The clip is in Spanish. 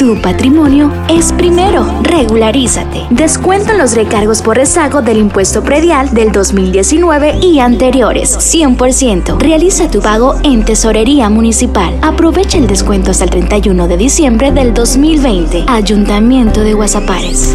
Tu patrimonio es primero. Regularízate. Descuento los recargos por rezago del impuesto predial del 2019 y anteriores. 100%. Realiza tu pago en Tesorería Municipal. Aprovecha el descuento hasta el 31 de diciembre del 2020. Ayuntamiento de Guasapares.